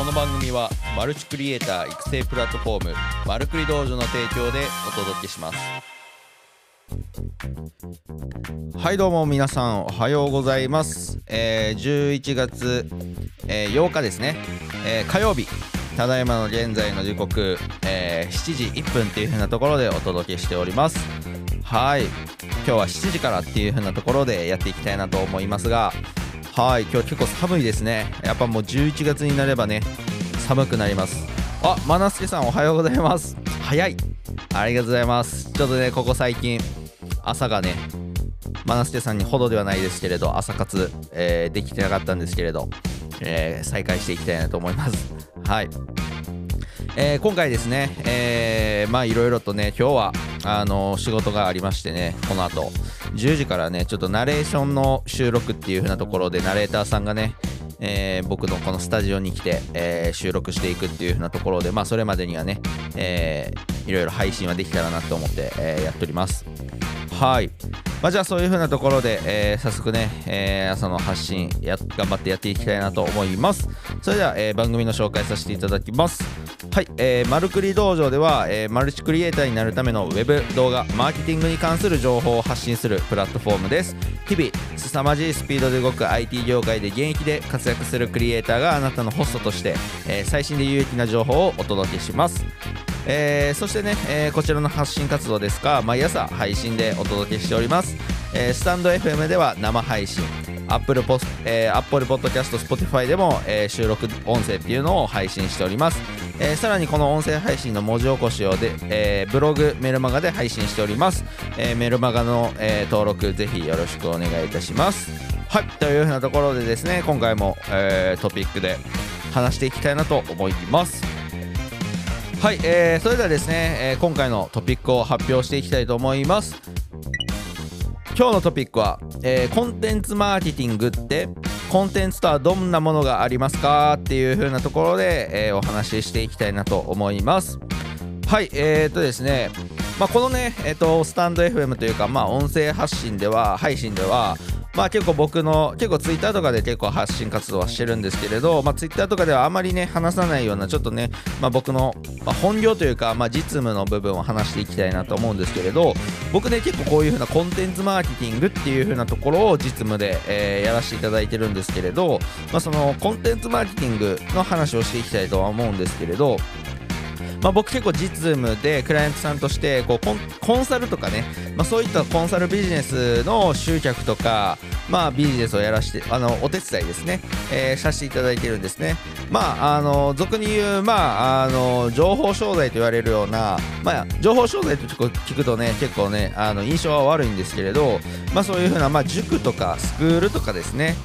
この番組はマルチクリエイター育成プラットフォームマルクリ道場の提供でお届けします。はいどうも皆さんおはようございます、えー11月、えー8日ですね、えー火曜日。ただいまの現在の時刻、えー7時1分っていう風なところでお届けしております。はい。今日は7時からっていう風なところでやっていきたいなと思いますがはい今日結構寒いですね。やっぱもう11月になればね寒くなります。あマナスケさんおはようございます。早い。ありがとうございます。ちょっとねここ最近朝がねマナスケさんにほどではないですけれど朝活、えーできてなかったんですけれど、えー再開していきたいなと思います。はい。えー今回ですね、えーまあいろいろとね、今日はあの仕事がありましてね、この後10時からね、ちょっとナレーションの収録っていう風なところで、ナレーターさんがね、えー僕のこのスタジオに来て、えー収録していくっていう風なところで、まあそれまでにはね、えーいろいろ配信はできたらなと思って、えーやっております。はい。まあ、じゃあそういう風なところで、えー早速ね、えー朝の発信や頑張ってやっていきたいなと思います。それでは、え番組の紹介させていただきます。はい、えー、マルクリ道場では、えーマルチクリエイターになるためのウェブ動画マーケティングに関する情報を発信するプラットフォームです。日々凄まじいスピードで動く IT 業界で現役で活躍するクリエイターがあなたのホストとして、えー最新で有益な情報をお届けします。えーそしてね、えーこちらの発信活動ですが毎朝配信でお届けしております、えースタンド FM では生配信 Apple, ポス、えー、Apple Podcast、Spotify でも、えー収録音声っていうのを配信しております、えーさらにこの音声配信の文字起こしをで、えーブログメルマガで配信しております、えーメルマガの、え登録ぜひよろしくお願いいたします。はい。というふうなところでですね今回も、えトピックで話していきたいなと思います。はい、えーそれではですね、え今回のトピックを発表していきたいと思います。今日のトピックは、えーコンテンツマーケティングってコンテンツとはどんなものがありますかっていう風なところで、えーお話ししていきたいなと思います。はいえー、とですね。まあ、このね、えー、とスタンド FM というか、まあ、音声発信では配信ではまあ結構僕の結構ツイッターとかで結構発信活動はしてるんですけれど、まあ、ツイッターとかではあまりね話さないようなちょっとね、まあ、僕の、ま、本業というか、まあ、実務の部分を話していきたいなと思うんですけれど僕ね結構こういう風なコンテンツマーケティングっていう風なところを実務で、えーやらせていただいてるんですけれど、まあ、そのコンテンツマーケティングの話をしていきたいとは思うんですけれどまあ、僕結構実務でクライアントさんとしてこうコンコンサルとかね、まあ、そういったコンサルビジネスの集客とか、まあ、ビジネスをやらしてあのお手伝いですね、えーさせていただいてるんですね。まあ、あの俗に言う、まあ、あの情報商材と言われるような、まあ、情報商材と聞くとね結構ねあの印象は悪いんですけれど、まあ、そういうふうな、まあ、塾とかスクールとかですね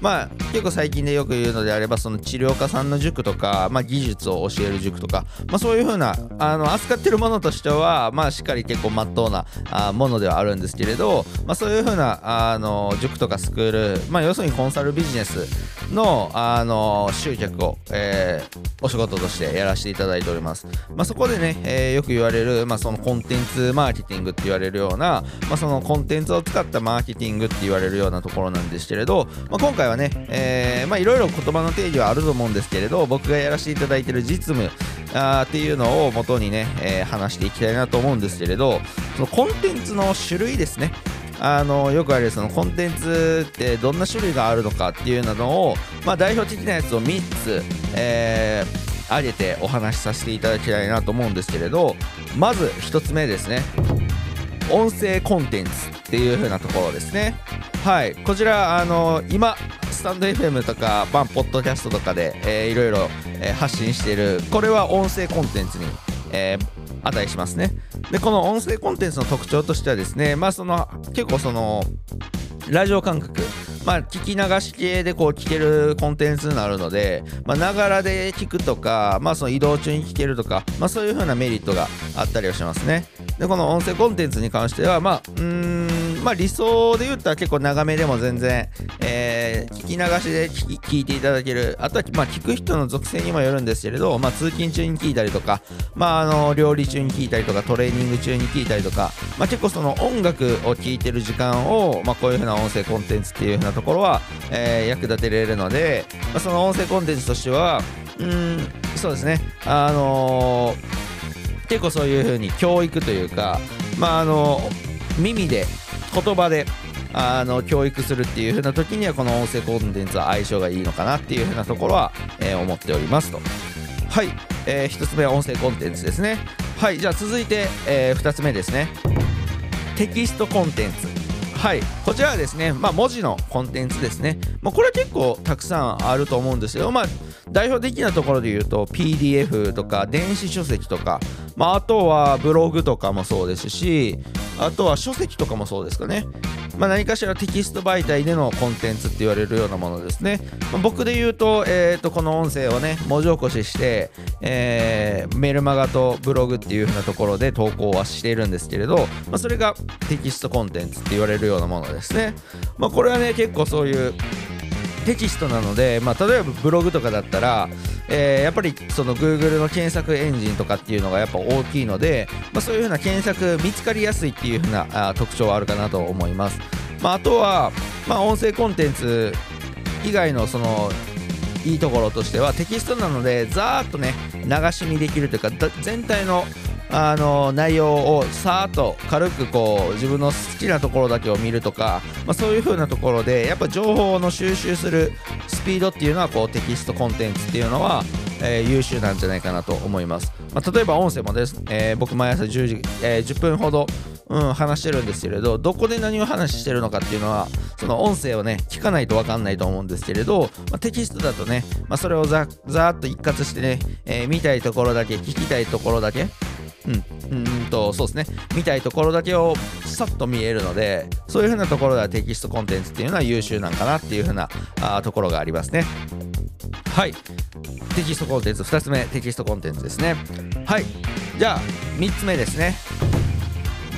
まあ結構最近でよく言うのであればその治療家さんの塾とか、まあ、技術を教える塾とか、まあ、そういうふうなあの扱ってるものとしては、まあ、しっかり結構まっとうなあものではあるんですけれど、まあ、そういうふうなあの塾とかスクール、まあ、要するにコンサルビジネスのあの集客を、えーお仕事としてやらせていただいております、まあ、そこでね、えーよく言われる、まあ、そのコンテンツマーケティングって言われるような、まあ、そのコンテンツを使ったマーケティングって言われるようなところなんですけれど、まあ、今回はね、えーまあいろいろ言葉の定義はあると思うんですけれど僕がやらせていただいている実務あーっていうのを元にね、えー話していきたいなと思うんですけれどそのコンテンツの種類ですね。あのよくあるそのコンテンツってどんな種類があるのかっていうのを、まあ、代表的なやつを3つ、えー挙げてお話しさせていただきたいなと思うんですけれどまず1つ目ですね。音声コンテンツっていう風なところですね。はい。こちらあの今スタンド FM とかバンポッドキャストとかで、えーいろいろ、えー発信しているこれは音声コンテンツに、えー値しますねでこの音声コンテンツの特徴としてはですねまあその結構そのラジオ感覚まあ、聞き流し系でこう聞けるコンテンツになるので、ま、ながらで聞くとか、まあ、その移動中に聞けるとか、まあ、そういう風なメリットがあったりはしますね。で、この音声コンテンツに関しては、まあ、うーん、まあ、理想で言ったら結構長めでも全然、えーき流しで聞いていただける、あとは、まあ、聞く人の属性にもよるんですけれど、まあ、通勤中に聞いたりとか、まあ、あの料理中に聞いたりとか、トレーニング中に聞いたりとか、まあ、結構その音楽を聴いてる時間を、まあ、こういう風な音声コンテンツっていう風なところは、えー役立てれるので、まあ、その音声コンテンツとしては、うんそうですね。あのー、結構そういう風に教育というかまああの耳で言葉であの教育するっていう風な時にはこの音声コンテンツは相性がいいのかなっていう風なところは、えー、思っておりますと。はい、えー、1つ目は音声コンテンツですね。はい。じゃあ続いて、えー、2つ目ですね。テキストコンテンツ。はい。こちらはですね、まあ、文字のコンテンツですね、まあ、これは結構たくさんあると思うんですよ。まあ代表的なところで言うと PDF とか電子書籍とか、まあ、あとはブログとかもそうですしあとは書籍とかもそうですかね。まあ、何かしらテキスト媒体でのコンテンツって言われるようなものですね。まあ、僕で言うと,、えー、と、この音声をね、文字起こしして、えー、メルマガとブログっていう風なところで投稿はしているんですけれど、まあ、それがテキストコンテンツって言われるようなものですね。ま、これはね、結構そういうテキストなので、まあ、例えばブログとかだったら、えー、やっぱりその Google の検索エンジンとかっていうのがやっぱ大きいので、まあ、そういうふうな検索見つかりやすいっていうふうなあ特徴はあるかなと思います。まあ、あとは、まあ、音声コンテンツ以外のそのいいところとしてはテキストなのでざーっとね流し見できるというか全体のあの内容をさーっと軽くこう自分の好きなところだけを見るとか、まあ、そういう風なところでやっぱ情報の収集するスピードっていうのはこうテキストコンテンツっていうのは、えー、優秀なんじゃないかなと思います、まあ、例えば音声もです、えー、僕毎朝10時、えー、10分ほどうん、話してるんですけれど、どこで何を話してるのかっていうのは、その音声をね、聞かないと分かんないと思うんですけれど、まあ、テキストだとね、まあ、それをざざーっと一括してね、えー、見たいところだけ、聞きたいところだけ、うん、うんと、そうですね。見たいところだけをさっと見えるので、そういう風なところではテキストコンテンツっていうのは優秀なんかなっていう風なあところがありますね。はい。テキストコンテンツ、2つ目、テキストコンテンツですね。はい。じゃあ、3つ目ですね。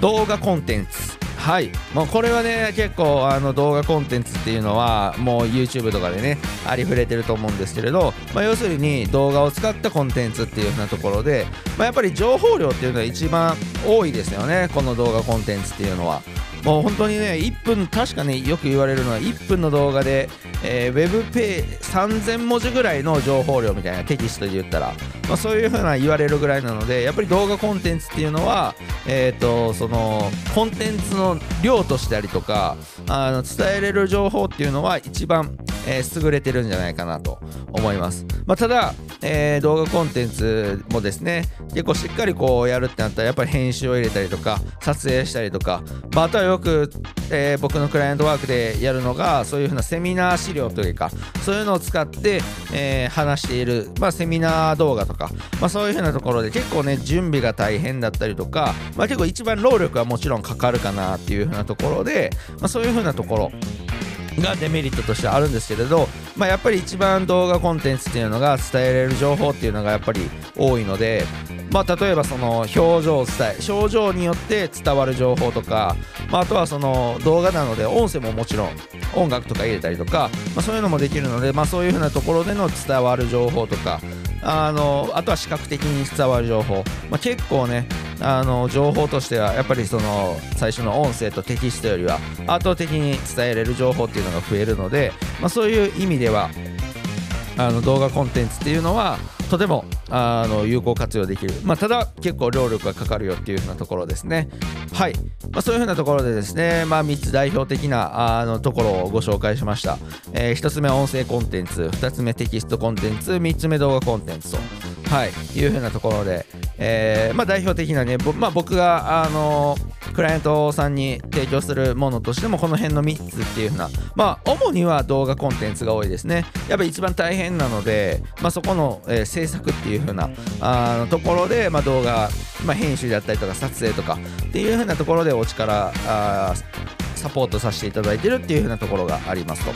動画コンテンツ。はい、もうこれはね結構あの動画コンテンツっていうのはもう YouTube とかでねありふれてると思うんですけれど、まあ、要するに動画を使ったコンテンツっていう風なところで、まあ、やっぱり情報量っていうのは一番多いですよねこの動画コンテンツっていうのは。もう本当にね、1分、確かね、よく言われるのは、1分の動画で、えー、ウェブページ3000文字ぐらいの情報量みたいなテキストで言ったら、まあ、そういう風な言われるぐらいなので、やっぱり動画コンテンツっていうのは、えっ、ー、と、その、コンテンツの量としたりとか、あの伝えれる情報っていうのは一番、えー、優れてるんじゃないかなと思います。まあ、ただ、えー、動画コンテンツもですね、結構しっかりこうやるってなったら、やっぱり編集を入れたりとか、撮影したりとか、まあ、あとはよく、えー、僕のクライアントワークでやるのが、そういう風なセミナー資料というか、そういうのを使って、えー、話している、まあ、セミナー動画とか、まあ、そういう風なところで結構ね、準備が大変だったりとか、まあ、結構一番労力はもちろんかかるかなっていう風なところで、まあ、そういう風なところ、がデメリットとしてあるんですけれど、まあ、やっぱり一番動画コンテンツっていうのが伝えられる情報っていうのがやっぱり多いので、まあ、例えばその表情を伝え症状によって伝わる情報とか、まあ、あとはその動画なので音声ももちろん音楽とか入れたりとか、まあ、そういうのもできるので、まあ、そういうふうなところでの伝わる情報とかあのあとは視覚的に伝わる情報、まあ、結構ねあの情報としてはやっぱりその最初の音声とテキストよりは圧倒的に伝えられる情報っていうのが増えるので、まあ、そういう意味ではあの動画コンテンツっていうのはとてもあの有効活用できる、まあ、ただ結構労力がかかるよっていう風なところですね。はい、まあ、そういうふうなところでですね、まあ、3つ代表的なあのところをご紹介しました、えー、1つ目音声コンテンツ。2つ目テキストコンテンツ。3つ目動画コンテンツと。はい、いう風なところで、えーまあ、代表的なね、まあ、僕が、あのー、クライアントさんに提供するものとしてもこの辺の3つっていう風な、まあ、主には動画コンテンツが多いですね。やっぱり一番大変なので、まあ、そこの、えー、制作っていう風なあのところで、まあ、動画、まあ、編集だったりとか撮影とかっていう風なところでお力あサポートさせていただいてるっていう風なところがありますと。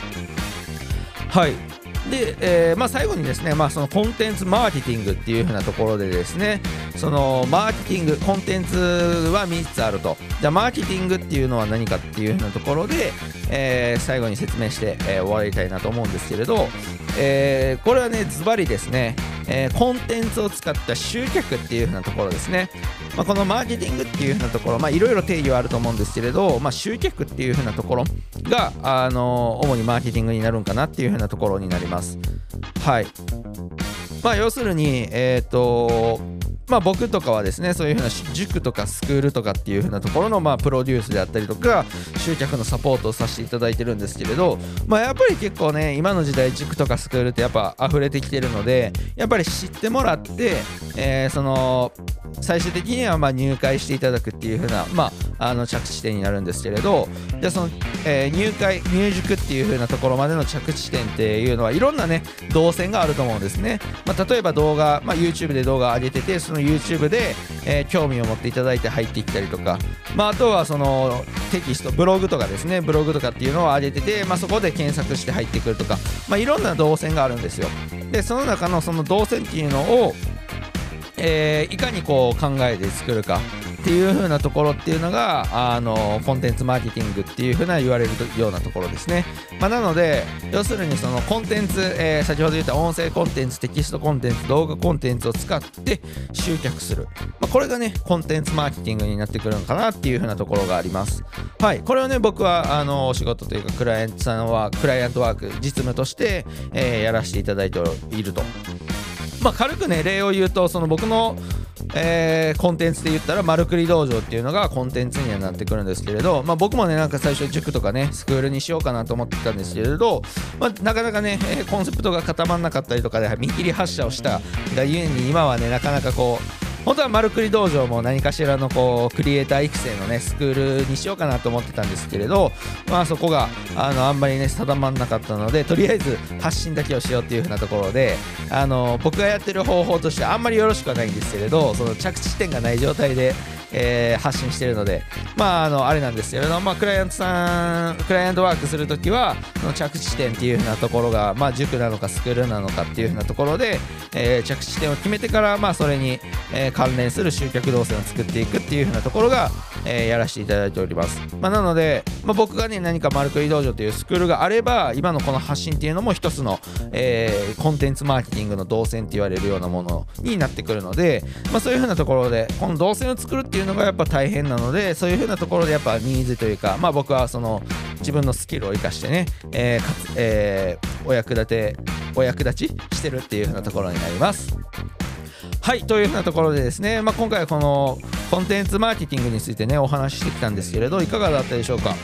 はいで、えーまあ、最後にですね、まあ、そのコンテンツマーケティングっていう風なところでですねそのマーケティングコンテンツは3つあると。じゃあマーケティングっていうのは何かっていう風なところで、えー、最後に説明して、えー、終わりたいなと思うんですけれど、えー、これはねズバリですねえー、コンテンツを使った集客っていう風なところですね、まあ、このマーケティングっていう風なところいろいろ定義はあると思うんですけれど、まあ、集客っていう風なところが、あのー、主にマーケティングになるんかなっていう風なところになります。はい。まあ要するにえっ、とまあ、僕とかはですねそういうふうな塾とかスクールとかっていうふうなところのまあプロデュースであったりとか集客のサポートをさせていただいてるんですけれど、まあ、やっぱり結構ね今の時代塾とかスクールってやっぱ溢れてきてるのでやっぱり知ってもらって、えー、その最終的にはま入会していただくっていう風な、まあ、あの着地点になるんですけれどでその、えー、入会入塾っていう風なところまでの着地点っていうのはいろんなね動線があると思うんですね、まあ、例えば動画、まあ、YouTube で動画上げててその YouTube で、えー、興味を持っていただいて入ってきたりとか、まあ、あとはそのテキストブログとかですね。ブログとかっていうのを上げてて、まあ、そこで検索して入ってくるとか、まあ、いろんな動線があるんですよ。でその中のその動線っていうのをえー、いかにこう考えて作るか。っていう風なところっていうのがあのコンテンツマーケティングっていう風な言われるようなところですね、まあ、なので要するにそのコンテンツ、えー、先ほど言った音声コンテンツテキストコンテンツ動画コンテンツを使って集客する、まあ、これがねコンテンツマーケティングになってくるのかなっていう風なところがあります。はい。これをね僕はあのお仕事というかクライアントさんはクライアントワーク実務として、えー、やらせていただいていると。まあ、軽くね例を言うとその僕のえー、コンテンツで言ったら、丸くり道場っていうのがコンテンツにはなってくるんですけれど、まあ、僕もね、なんか最初、塾とかね、スクールにしようかなと思ってたんですけれど、まあ、なかなかね、コンセプトが固まらなかったりとかで、見切り発車をしたがゆえに、今はね、なかなかこう、本当は丸くり道場も何かしらのこうクリエイター育成のねスクールにしようかなと思ってたんですけれどまあそこがあのあんまりね定まらなかったのでとりあえず発信だけをしようっていう風なところであの僕がやってる方法としてあんまりよろしくはないんですけれどその着地点がない状態でえー、発信してるので、まあ、あのあれなんですけれど、まあ、クライアントさん、クライアントワークするときは、の着地点っていう風なところが、まあ、塾なのかスクールなのかっていう風なところで、えー、着地点を決めてから、まあ、それに、えー、関連する集客動線を作っていくっていう風なところが、えー、やらせていただいております。まあ、なので、まあ、僕がね、何か丸くり道場というスクールがあれば、今のこの発信っていうのも一つの、えー、コンテンツマーケティングの動線って言われるようなものになってくるので、まあ、そういう風なところで、この動線を作るっていううのがやっぱ大変なのでそういう風なところでやっぱニーズというかまあ僕はその自分のスキルを生かしてね、えーかつえー、お役立てお役立ちしてるっていう風なところになります。はいというふうなところでですね、まあ、今回はこのコンテンツマーケティングについてねお話ししてきたんですけれどいかがだったでしょうか？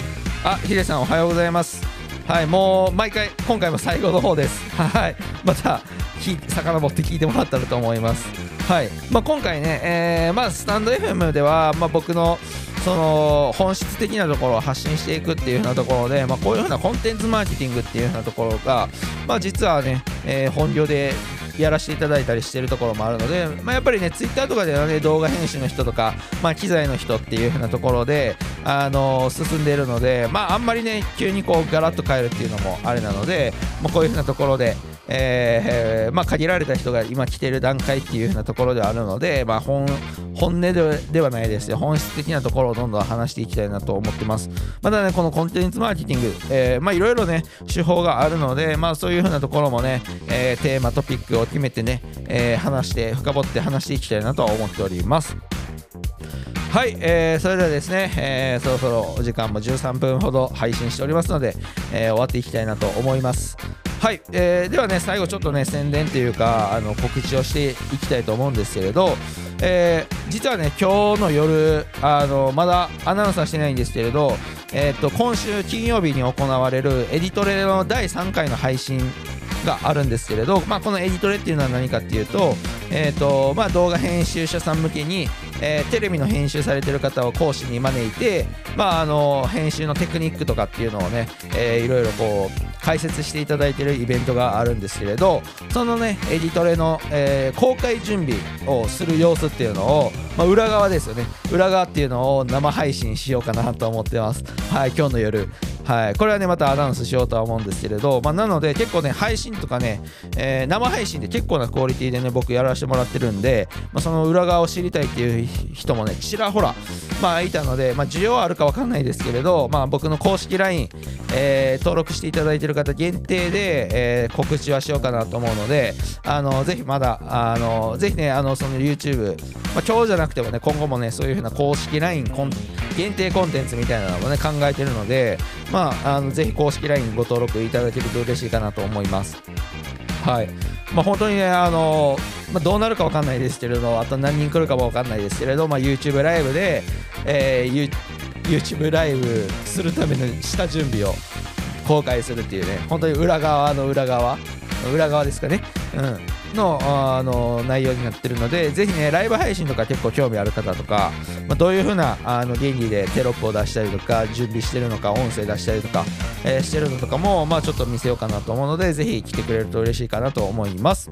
あヒデさんおはようございます。はいもう毎回今回も最後の方です。はいまた遡って聞いてもらったらと思います。はい。まあ、今回ね、えーまあ、スタンド FM では、まあ、僕のその本質的なところを発信していくっていうようなところで、まあ、こういうふうなコンテンツマーケティングっていうようなところが、まあ、実はね、えー、本業でやらせていただいたりしてるところもあるので、まあ、やっぱりね、ツイッターとかではね、動画編集の人とか、まあ、機材の人っていう風なところで、あのー、進んでいるので、まあ、あんまりね、急にこう、ガラッと変えるっていうのもあれなので、まあ、こういう風なところで、えー、まあ、限られた人が今来ている段階っていう風なところではあるので、まあ、本音ではないですよ。本質的なところをどんどん話していきたいなと思ってます。まだねこのコンテンツマーケティング、いろいろね手法があるのでまあそういう風なところもね、えー、テーマトピックを決めてね、え、話して深掘って話していきたいなと思っております。はい、えー、それではですね、えー、そろそろお時間も13分ほど配信しておりますので、えー、終わっていきたいなと思います。はい、えー、ではね最後ちょっとね宣伝というかあの告知をしていきたいと思うんですけれど、えー、実はね今日の夜あのまだアナウンスはしてないんですけれど、えー、と今週金曜日に行われるエディトレの第3回の配信があるんですけれど、まあ、このエディトレっていうのは何かっていうと,、えーとまあ、動画編集者さん向けに、えー、テレビの編集されてる方を講師に招いて、まあ、あの編集のテクニックとかっていうのをね、えー、いろいろこう解説していただいているイベントがあるんですけれどそのねエディトレの、えー、公開準備をする様子っていうのを、まあ、裏側ですよね。裏側っていうのを生配信しようかなと思ってます。はい今日の夜。はい、これはねまたアナウンスしようとは思うんですけれど、まあ、なので結構ね配信とかね、えー、生配信で結構なクオリティでね僕やらせてもらってるんで、まあ、その裏側を知りたいっていう人もねちらほらまあいたので、まあ、需要はあるか分かんないですけれど、まあ、僕の公式 LINE、えー、登録していただいてる方限定で、えー、告知はしようかなと思うのであのぜひまだあのぜひねあのその YouTube、まあ、今日じゃなくてもね今後もねそういう風な公式 LINE 限定コンテンツみたいなのもね考えてるので、まあ、まあのぜひ公式 LINE ご登録いただけると嬉しいかなと思います。はいまあ、本当にね、あのまあ、どうなるか分かんないですけれど、あと何人来るかも分かんないですけれど、まあ、YouTube ライブで、えー、YouTube ライブするための下準備を公開するっていうね、本当に裏側の裏側、裏側ですかね。うんのあの内容になってるので、ぜひね、ライブ配信とか結構興味ある方とか、まあ、どういう風なあの原理でテロップを出したりとか、準備してるのか、音声出したりとか、えー、してるのとかも、まあ、ちょっと見せようかなと思うので、ぜひ来てくれると嬉しいかなと思います。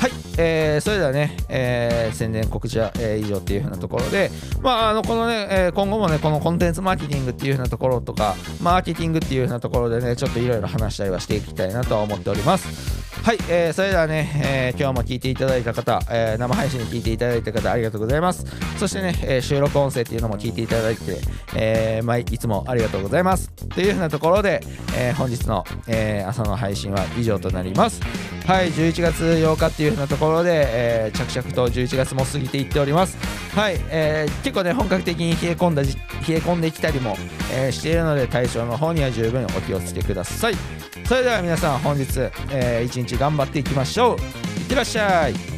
はい、えー、それではね、えー、宣伝告知は、えー、以上っていう風なところで、まあ、あのこのね、え、今後もね、このコンテンツマーケティングっていう風なところとか、マーケティングっていう風なところでね、ちょっといろいろ話したりはしていきたいなとは思っております。はい、えー、それではね、えー、今日も聞いていただいた方、えー、生配信に聞いていただいた方ありがとうございます。そしてね、えー、収録音声っていうのも聞いていただいて、えーまあ、いつもありがとうございます。というふうなところで、えー、本日の、えー、朝の配信は以上となります。はい、11月8日っていうふうなところで、えー、着々と11月も過ぎていっております。はい、えー、結構ね、本格的に冷え込んだ冷え込んできたりも、えー、しているので、対象の方には十分お気をつけください。それでは皆さん本日、えー、一日頑張っていきましょう。いってらっしゃい。